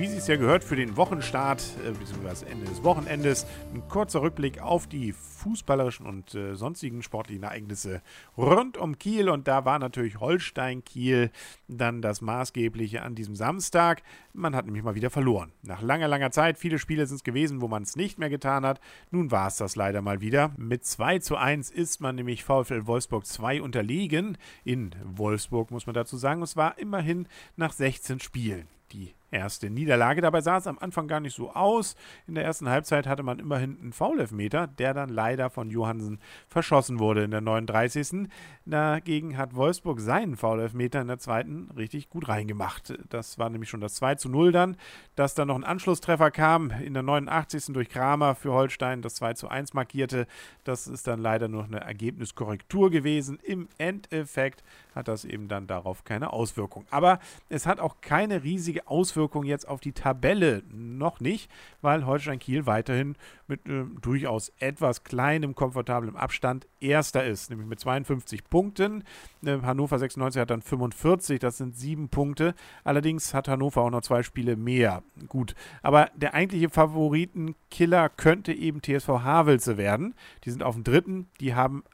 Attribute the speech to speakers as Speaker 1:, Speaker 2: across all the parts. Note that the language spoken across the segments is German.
Speaker 1: Wie Sie es ja gehört, für den Wochenstart äh, bzw. Ende des Wochenendes ein kurzer Rückblick auf die fußballerischen und äh, sonstigen sportlichen Ereignisse rund um Kiel. Und da war natürlich Holstein-Kiel dann das Maßgebliche an diesem Samstag. Man hat nämlich mal wieder verloren. Nach langer, langer Zeit, viele Spiele sind es gewesen, wo man es nicht mehr getan hat. Nun war es das leider mal wieder. Mit 2 zu 1 ist man nämlich VfL Wolfsburg 2 unterlegen. In Wolfsburg muss man dazu sagen. Es war immerhin nach 16 Spielen. Die erste Niederlage. Dabei sah es am Anfang gar nicht so aus. In der ersten Halbzeit hatte man immerhin einen Foulelfmeter, der dann leider von Johansen verschossen wurde in der 39. Dagegen hat Wolfsburg seinen Foulelfmeter in der zweiten richtig gut reingemacht. Das war nämlich schon das 2 zu 0 dann, dass dann noch ein Anschlusstreffer kam in der 89. durch Kramer für Holstein, das 2 zu 1 markierte. Das ist dann leider nur eine Ergebniskorrektur gewesen. Im Endeffekt hat das eben dann darauf keine Auswirkung. Aber es hat auch keine riesige Auswirkung Auswirkungen jetzt auf die Tabelle noch nicht, weil Holstein Kiel weiterhin mit äh, durchaus etwas kleinem, komfortablem Abstand Erster ist, nämlich mit 52 Punkten. Äh, Hannover 96 hat dann 45, das sind sieben Punkte. Allerdings hat Hannover auch noch zwei Spiele mehr. Gut, aber der eigentliche Favoritenkiller könnte eben TSV Havelse werden. Die sind auf dem dritten, die haben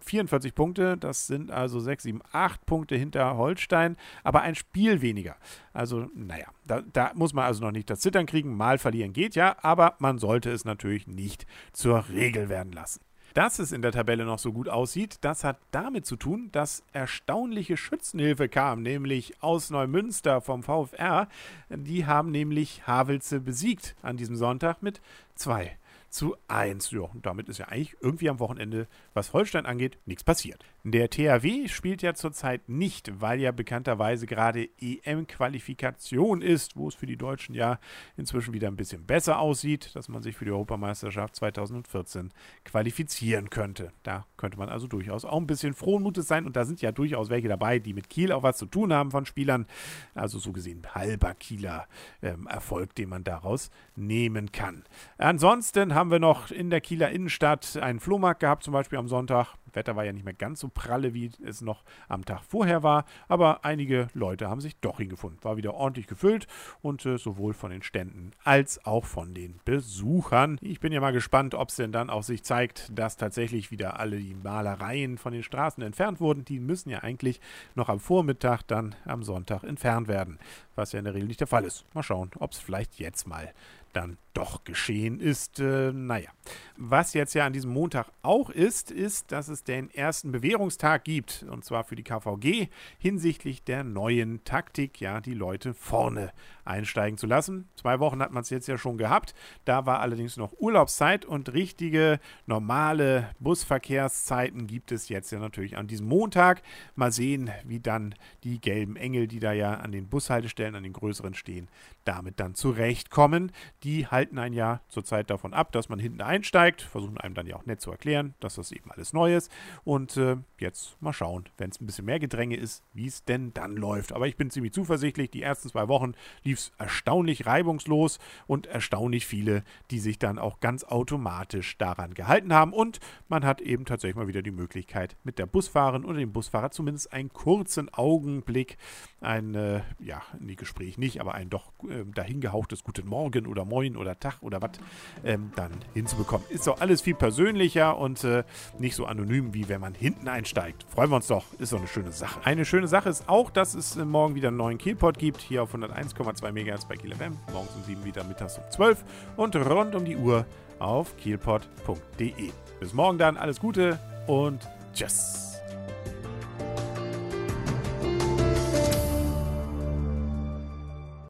Speaker 1: 44 ähm, Punkte, das sind also 6, 7, 8 Punkte hinter Holstein, aber ein Spiel weniger. Also, naja, da, da muss man also noch nicht das Zittern kriegen. Mal verlieren geht ja, aber man sollte es natürlich nicht zur Regel werden lassen. Dass es in der Tabelle noch so gut aussieht, das hat damit zu tun, dass erstaunliche Schützenhilfe kam, nämlich aus Neumünster vom VfR. Die haben nämlich Havelse besiegt an diesem Sonntag mit 2 zu 1. Ja, und damit ist ja eigentlich irgendwie am Wochenende, was Holstein angeht, nichts passiert. Der THW spielt ja zurzeit nicht, weil ja bekannterweise gerade EM-Qualifikation ist, wo es für die Deutschen ja inzwischen wieder ein bisschen besser aussieht, dass man sich für die Europameisterschaft 2014 qualifizieren könnte. Da könnte man also durchaus auch ein bisschen frohen Mutes sein und da sind ja durchaus welche dabei, die mit Kiel auch was zu tun haben von Spielern. Also so gesehen halber Kieler ähm, Erfolg, den man daraus nehmen kann. Ansonsten haben wir noch in der Kieler Innenstadt einen Flohmarkt gehabt, zum Beispiel am Sonntag. Wetter war ja nicht mehr ganz so pralle, wie es noch am Tag vorher war, aber einige Leute haben sich doch hingefunden. War wieder ordentlich gefüllt und äh, sowohl von den Ständen als auch von den Besuchern. Ich bin ja mal gespannt, ob es denn dann auch sich zeigt, dass tatsächlich wieder alle die Malereien von den Straßen entfernt wurden. Die müssen ja eigentlich noch am Vormittag, dann am Sonntag entfernt werden, was ja in der Regel nicht der Fall ist. Mal schauen, ob es vielleicht jetzt mal dann doch geschehen ist. Äh, naja, was jetzt ja an diesem Montag auch ist, ist, dass es den ersten Bewährungstag gibt, und zwar für die KVG hinsichtlich der neuen Taktik, ja, die Leute vorne einsteigen zu lassen. Zwei Wochen hat man es jetzt ja schon gehabt. Da war allerdings noch Urlaubszeit und richtige normale Busverkehrszeiten gibt es jetzt ja natürlich an diesem Montag. Mal sehen, wie dann die gelben Engel, die da ja an den Bushaltestellen, an den größeren stehen, damit dann zurechtkommen. Die halten ein Jahr zurzeit davon ab, dass man hinten einsteigt, versuchen einem dann ja auch nett zu erklären, dass das eben alles neu ist. Und äh, jetzt mal schauen, wenn es ein bisschen mehr Gedränge ist, wie es denn dann läuft. Aber ich bin ziemlich zuversichtlich. Die ersten zwei Wochen lief es erstaunlich reibungslos und erstaunlich viele, die sich dann auch ganz automatisch daran gehalten haben. Und man hat eben tatsächlich mal wieder die Möglichkeit, mit der Busfahrerin oder dem Busfahrer zumindest einen kurzen Augenblick, ein, äh, ja, nee, Gespräch nicht, aber ein doch äh, dahingehauchtes Guten Morgen oder Moin oder Tag oder was ähm, dann hinzubekommen. Ist doch alles viel persönlicher und äh, nicht so anonym, wie wenn man hinten einsteigt. Freuen wir uns doch. Ist doch eine schöne Sache. Eine schöne Sache ist auch, dass es äh, morgen wieder einen neuen Kielpot gibt. Hier auf 101,2 MHz bei Kiel FM. Morgens um 7 wieder, mittags um 12 und rund um die Uhr auf kielpot.de. Bis morgen dann. Alles Gute und tschüss.